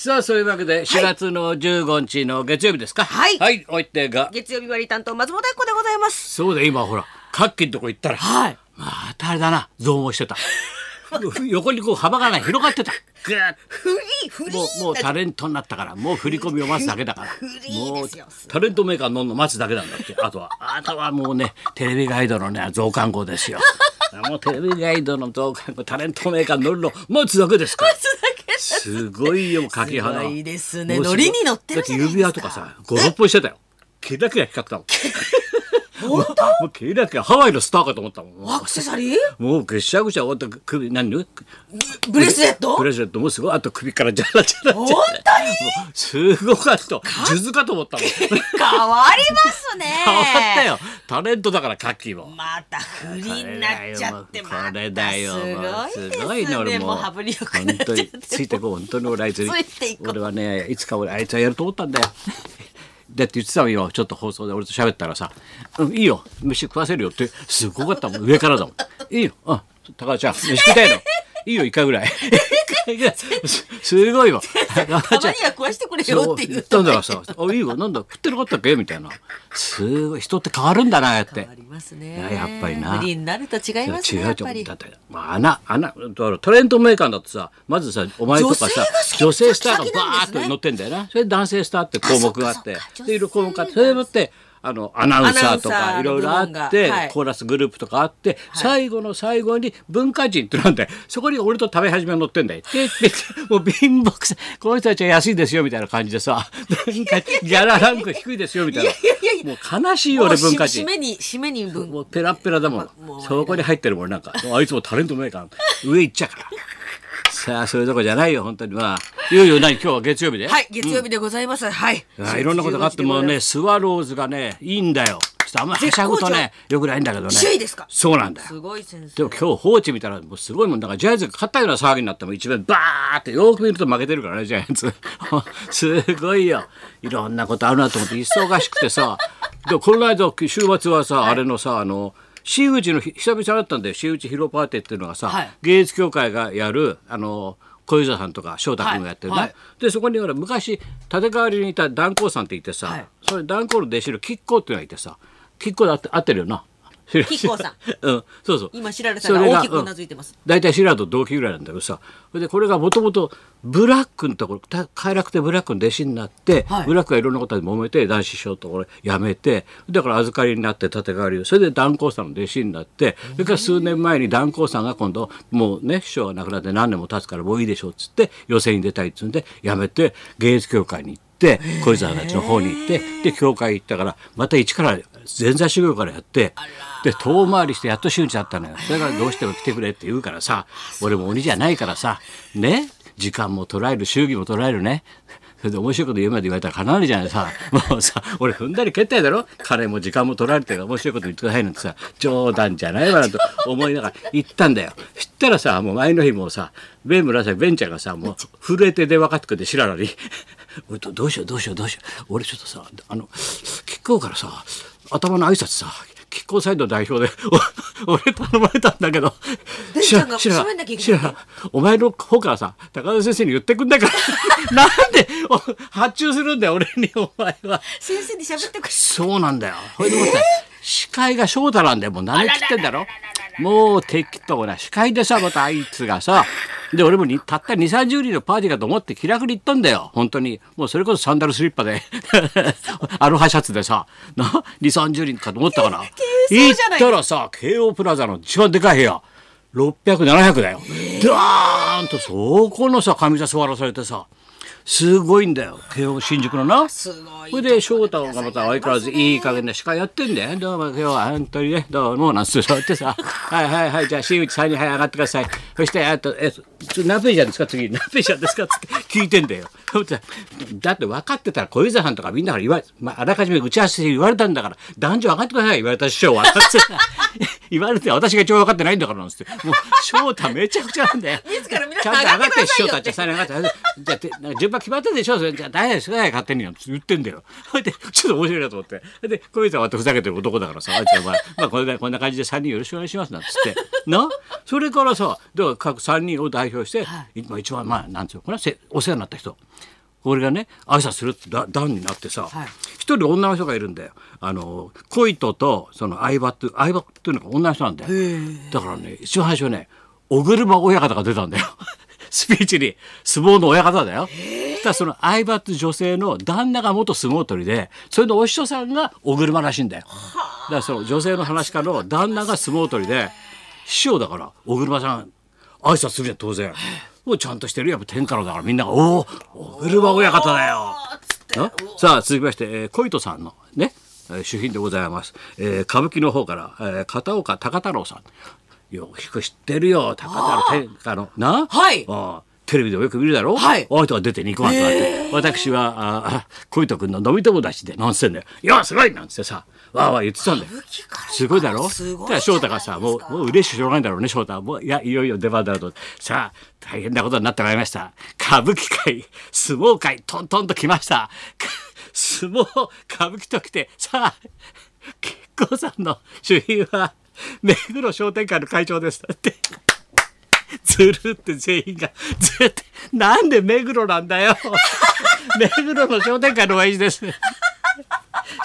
さあそういうわけで4月の15日の月曜日ですか？はい。はい。おいてが。月曜日割り担当松本明子でございます。そうだ今ほらカッキーのとこ行ったらはい。またあれだな増毛してた。横にこう幅がね広がってた。ぐーっフリーフリーもうもうタレントになったからもう振り込みを待つだけだから。もうタレントメーカー乗るの待つだけなんだってあとは。あとはもうねテレビガイドのね増刊号ですよ。もうテレビガイドの増刊号タレントメーカー乗るの待つだけですからすごいよ柿花。すごいですね。ノリに乗ってる指輪とかさ56本してたよ。キラキラ光ったもん本当？もうキラキラハワイのスターかと思ったもん。アクセサリー？もうぐしゃぐしゃ終わった首何ブレスレット？ブレスレットもすごい。あと首からジャラジャラ本当に？すごかった。数珠かと思ったもん。変わりますね。変わったよ。タレントだからカッキーも。また不利になっちゃってこまれだよ。たすすごいね。俺も。本当についてこう。本当に。俺あいつに俺はねいつか俺あいつはやると思ったんだよだって言ってたのよちょっと放送で。俺と喋ったらさ「うんいいよ。飯食わせるよ」ってすごかったもん。上からだもん「いいよ。うん高田ちゃん飯食いたいの？いいよ一回ぐらい」すすごいわ。たまには食わしてくれよって言ったんだからさ「あいいよなんだ食ってなかったっけ?」みたいな。すごい人って変わるんだなやって。変わりますいね。ややっぱりな。不利になると違いますね。違うと思う。だ。って、まあ、穴穴だからトレントメーカーだとさまずさお前とかさ女女性性スターがバーッと載ってんだよな。それで男性スターって項目があって。でいろいろ項目があって。それでもってあのアナウンサーとかいろいろあって、がはい。コーラスグループとかあって、最後の最後に文化人ってなんだよ。そこに俺と食べ始めが載ってんだよ。で でもう貧乏くさこの人たちは安いですよみたいな感じでさ文化人ギャラランク低いですよみたいな。もう悲しいよもう俺文化人。締。めに締めに分もうペラッペラだもん。もうそこに入ってるもんなんか。あいつもタレントメーカー上行っちゃうから。さあそういうとこじゃないよ本当に。まあいよいよ何今日は月曜日で、はい月曜日でございます。はい。あいろんなことがあってもねスワローズがねいいんだよ。ちょっとあんまりはしゃぐとねよくないんだけどね。首位ですか？そうなんだよ。すごい先生。でも今日放置見たらもうすごいもん。だからジャイアンツが勝ったような騒ぎになっても一面バーってよく見ると負けてるからねジャイアンツ。すごいよ。いろんなことあるなと思って忙しくてさ。でこの間週末はさ、あれのさあの真打ちの日久々だったんだよ。真打ちヒロパーティーっていうのがさ、はい。芸術協会がやるあの小遊三さんとか翔太君がやってるね、はいはい。でそこにほら昔立川わりにいた断光さんっていてさ、はい。それ断光の弟子の吉光っていうのがいてさ吉光で合って合ってるよな吉光さん。うん。そうそう。今白良さんが大きくうなずいてます。大体シラーと同期ぐらいなんだけどさ。それでこれがもともとブラックのところた快楽亭ブラックの弟子になって、はい。ブラックがいろんなことで揉めて男子師匠とこれ辞めてだから預かりになって立て替わりを。それで断光さんの弟子になってそれから数年前に断光さんが今度もうね師匠が亡くなって何年も経つからもういいでしょうっつって予選に出たいっつうんで辞めて芸術協会に行って小泉たちの方に行ってで協会行ったからまた一から前座修行からやってで遠回りしてやっと真打ちだったのよ。それからどうしても来てくれって言うからさ俺も鬼じゃないからさね時間も捉える祝儀も捉えるね。それで面白いこと言うまで言われたらかなわないじゃないさ。もうさ俺踏んだり蹴ったりだろ？金も時間も取られて面白いこと言ってくださいなんてさ。冗談じゃないわなと思いながら行ったんだよ。そしたらさもう前の日もうさベン紫ベンちゃんがさもう震えて電話かかってくれて知らなに俺とどうしようどうしようどうしよう。俺ちょっとさあの吉光からさ頭の挨拶さ吉光サイド代表でお 俺頼まれたんだけど。らお前の方からさ高田先生に言ってくんないから なんでお発注するんだよ俺にお前は。先生に喋ってくれ。そうなんだよ。ほいでもって司会が翔太なんだよ。もう何切ってんだろ？もう適当な司会でさまたあいつがさで俺もにたった2 3 0人のパーティーかと思って気楽に行ったんだよ。本当に。もうそれこそサンダルスリッパで。アロハシャツでさ。な2 3 0人かと思ったから行っ軽装じゃないたらさ京王プラザの一番でかい部屋。600700だよ、ダー。ンとそこのさ上座座らされてさすごいんだよ京王新宿のなすごいそれで翔太がまた相変わらずいい加減な司会やってんだよ。どうも今日は本当にね、どうもなんつってさ、はいはいはい、じゃあ新内さんにはい上がってください。そして、あと、え、つ何ページなんですか？次、何ページなんですか？つって聞いてんだよ。だって分かってたら小遊三さんとかみんなから言われ、まあ、あらかじめ打ち合わせで言われたんだから、男女上がってください言われた師匠は。言われて私が一番分かってないんだからなんつって。もう翔太めちゃくちゃなんだよ。ちゃんと上がって師匠たち下に上がってじゃあてなんか順番決まってるでしょ。それじゃあ大丈夫ですよ。勝手に言ってんだよ。それでちょっと面白いなと思って。で小泉さんはふざけてる男だからさあいつはまあ、まあ、これでこんな感じで3人よろしくお願いしますなんつって。な？それからさだから各3人を代表して、今一番まあなんつうのこれはせお世話になった人。俺がね挨拶するってだ段になってさはい。一、人女の人がいるんだよ。あの恋人とその相葉って相葉っていうのが女の人なんだよ。だからね一番最初ね小車親方が出たんだよ。スピーチに。相撲の親方だよ。そしたらその相葉って女性の旦那が元相撲取りでそれのお師匠さんが小車らしいんだよ。だからその女性の話家の旦那が相撲取りで師匠だから小車さん挨拶するじゃん当然。もうちゃんとしてるよ。やっぱ天下のだからみんなが「おお小車親方だよ」なさあ続きまして、えー、小糸さんのね、えー主品でございます、えー歌舞伎の方から、えー片岡高太郎さんよく知ってるよ高太郎天下の。な？はい。ああテレビでもよく見るだろ？はい。あの人が出て肉まんとなって。私はああ 小糸君の飲み友達でなんつってんだよ「いやすごい!」なんつってさ。わーわー言ってたんだよ。すごいだろ？すごい翔太がさもうもう嬉しくしょうがないんだろうね翔太は。もういやいよいよ出番だと。さあ大変なことになってまいりました。歌舞伎界相撲界トントンと来ました。相撲歌舞伎と来てさあ結構さんの主賓は 目黒商店会の会長ですだって。ずるって全員がずるってなんで目黒なんだよ。目黒の商店会の親父です。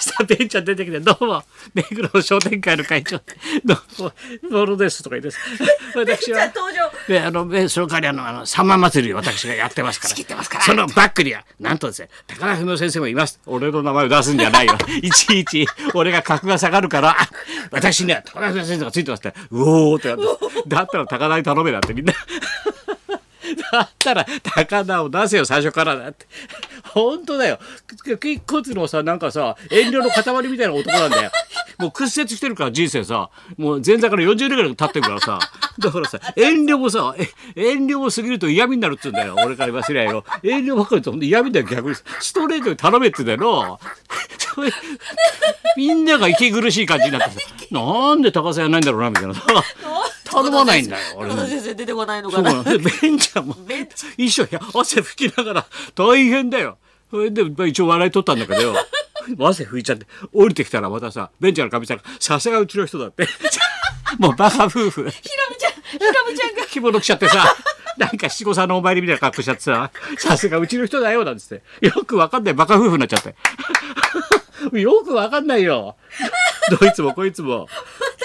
したベンちゃん出てきて「どうも。目黒の商店会の会長。どうもボロです」とか言って 私はであのでその代わりあのあの三万祭りを私がやってますから。仕切ってますから。そのバックにはなんとですね高田文夫先生もいます。俺の名前を出すんじゃないよ。いちいち俺が格が下がるから。あ私には高田文夫先生がついてますって。うおーってなって。だったら高田に頼めだってみんな。だったら高田を出せよ最初からだって本当だよ。結骨のさなんかさ遠慮の塊みたいな男なんだよ。もう屈折してるから人生さ。もう前座から40年ぐらい経ってるからさ。だからさ遠慮もさえ遠慮も過ぎると嫌味になるっつうんだよ。俺から言わせりゃよ。遠慮ばっかりとほんと嫌味だよ逆に。ストレートに頼めって言うんだよ。なみんなが息苦しい感じになってさなんで高さやんないんだろうなみたいなさ頼まないんだよ俺高田先生出てこないのそかなベンちゃんも一緒や汗拭きながら大変だよ。それでまあ一応笑い取ったんだけどよ。汗拭いちゃって降りてきたらまたさベンちゃんのかみさんがさすがうちの人だって。もうバカ夫婦。ひろみちゃんひろみちゃんが。着物着ちゃってさなんか七五三のお参りみたいな格好しちゃってささすがうちの人だよなんつって。よくわかんない。バカ夫婦になっちゃって。よくわかんないよ。どいつもこいつも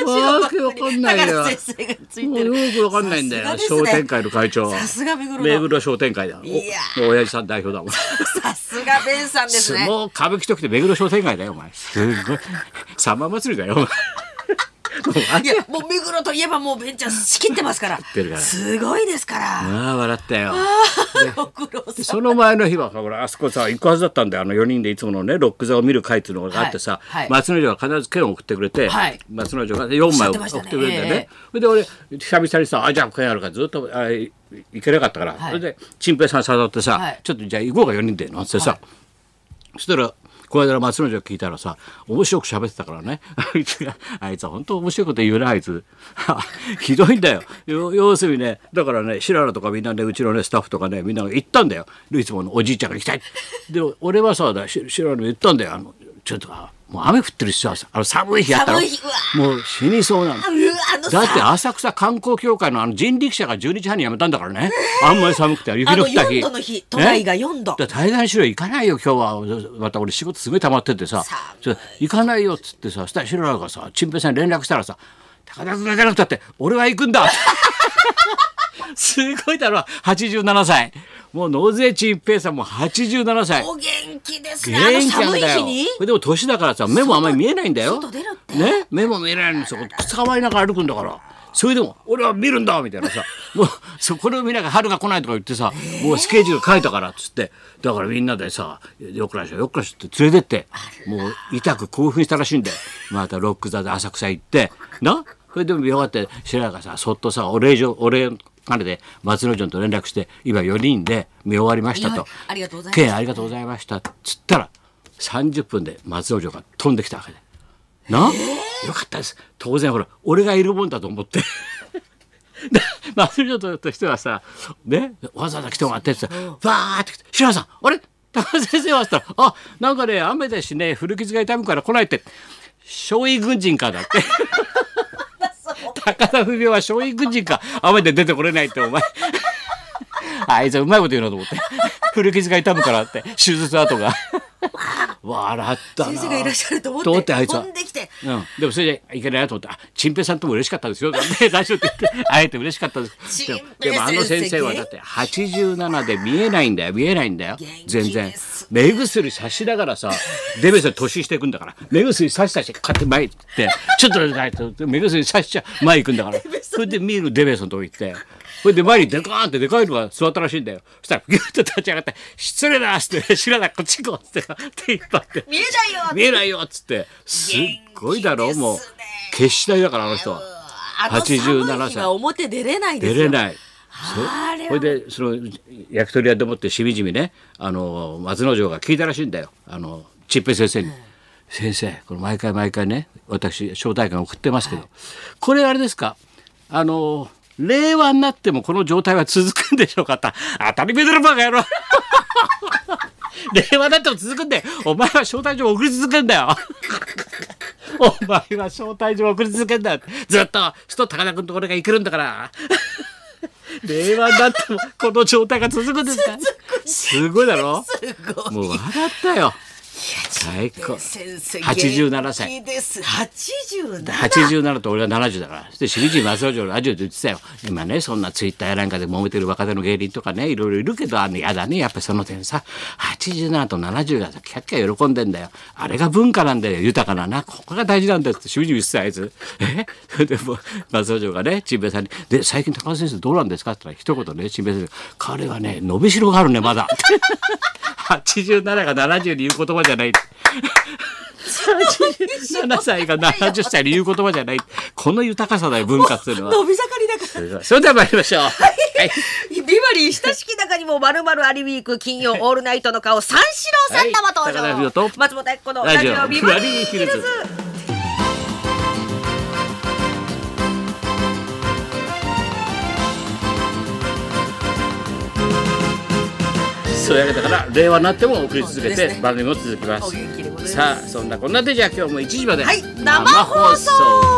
わけわかんないよ。先生がついもてる。うよくわかんないんだよ、商店会の会長。さすが目黒の。目黒商店会だ。いやお親父さん代表だもんさすがベンさんですね。相撲歌舞伎ときて目黒商店街だよお前。すごい。サマ祭りだよお前。もう いやもう目黒といえばもうベンちゃん仕切ってますから。すごいですから。ああ笑ったよ。その前の日はほらあそこさ行くはずだったんだよ。あの4人でいつものねロック座を見る会っていうのがあってさ、はいはい。松之丞が必ず券を送ってくれて、はい。松之丞が4枚送ってくれるんだよね。ええ。それで俺久々にさ「あじゃあ券あるからずっとあい行けなかったから、はい。それで陳平さん誘ってさ、はい。ちょっとじゃあ行こうか4人で」なんてさ、そしたらこの間の松之丞聞いたらさ面白く喋ってたからね。あいつがあいつは本当面白いこと言うなあいつ。ひどいんだよ。よ要するにねだからね白良とかみんなねうちのねスタッフとかねみんなが行ったんだよ。いつものおじいちゃんが行きたい。で俺はさ白良に言ったんだよ。あのちょっともう雨降ってるしさあの寒い日あったろ寒い日うわもう死にそうなの。だってさ浅草観光協会のあの人力車が12時半に辞めたんだからね。あんまり寒くて雪あのの降った日4度の日都内が4度。だから対談しろよ行かないよ今日は。また俺仕事すごい溜まっててさ。行かないよっつってさそしたら白良がさ陳平さんに連絡したらさ「高田君が出なくたって俺は行くんだ」すごいだろ。87歳。もう納税陳平さんも87歳。お元気ですね。元気なんだよ。でも年だからさ目もあんまり見えないんだよ。外出るって。ね？目も見えないのにそこ捕まえながら歩くんだから。それでも俺は見るんだみたいなさ。もうそこれを見ながら春が来ないとか言ってさ、もうスケジュール書いたからっつって。だからみんなでさよっくらしょよっくらしょって連れてって。もう痛く興奮したらしいんだよ。またロック座で浅草行って。な？それでもよかって白良がさそっとさお礼状お礼金で松之丞と連絡して今4人で見終わりましたと。はいありがとうございます。ケンありがとうございました。っつったら30分で松之丞が飛んできたわけで。な、よかったです。当然ほら俺がいるもんだと思って。で 松本としてはさね？わざわざ来てもらってってさバーって来て「白さんあれ？高田先生は?」って言ったら「あなんかね雨だしね古傷が痛むから来ない」って「少尉軍人か」だって。高田文夫は少尉軍人か。雨で出てこれないってお前。あいつはうまいこと言うなと思って。古傷が痛むからって。手術跡が。笑ったな。先生がいらっしゃると思ってあいつは。飛んできて。うん、でもそれじゃいけないなと思って「あチンペイさんとも嬉しかったですよ」ね大丈夫って言って会えて嬉しかったです。でもでもあの先生はだって87で見えないんだよ見えないんだよ。全然。目薬さしながらさデベソ年していくんだから。目薬さしさして買って。前行ってちょっと待って目薬さしちゃ前行くんだから。それで見るデベソのとこ行ってそれで前にデカーンってでかいのが座ったらしいんだよ。そしたらギュッと立ち上がって「失礼だ」っつって「知らないこっち行こう」っつって手引っ張って。見えないよ見えないよっつって。すっごいだろ元気ですね。もう決死体だからあの人。はあの寒い87日は表出れないですよ。出れない。それでその焼き鳥屋でもってしみじみねあの松之丞が聞いたらしいんだよ。あのちっぺい先生に。先生これ毎回毎回ね私招待券送ってますけど、これあれですか？あの令和になってもこの状態は続くんでしょうかって当たり前だろバカ野郎。令和になっても続くんだよお前は招待状送り続けんだよ。お前は招待状送り続けんだよ。ずっと首都高田君のところが行けるんだから。令和になってもこの状態が続くんですか？すごいだろ？すごい。もう笑ったよ最高。先生87歳。です。87 87と俺は70だから。そして清水正之丞ラジオで言ってたよ。今ねそんなツイッターやなんかで揉めてる若手の芸人とかねいろいろいるけどあのやだね。やっぱりその点さ。87と70がさキャッキャ喜んでんだよ。あれが文化なんだよ。豊かなな。ここが大事なんだよって清水言ってたあいつえ？でもう正之丞がね陳平さんに「で最近高田先生どうなんですか?」って言ったら一言ね陳平先生「彼はね伸びしろがあるねまだ」87が70に言う言葉じゃない。87歳が70歳に言う言葉じゃない。この豊かさだよ、文化っていうのは。伸び盛りだからそれでは参りましょう。はい。ビバリー親しき中にもまるまるアリウィーク金曜オールナイトの顔三四郎さん生登場、はい松本明子のラジオビバリーヒルズそういうわけだから、令和になっても送り続けて番組も続きます。お元気でございます。さあ、そんなこんなでじゃあ今日も1時まではい生放送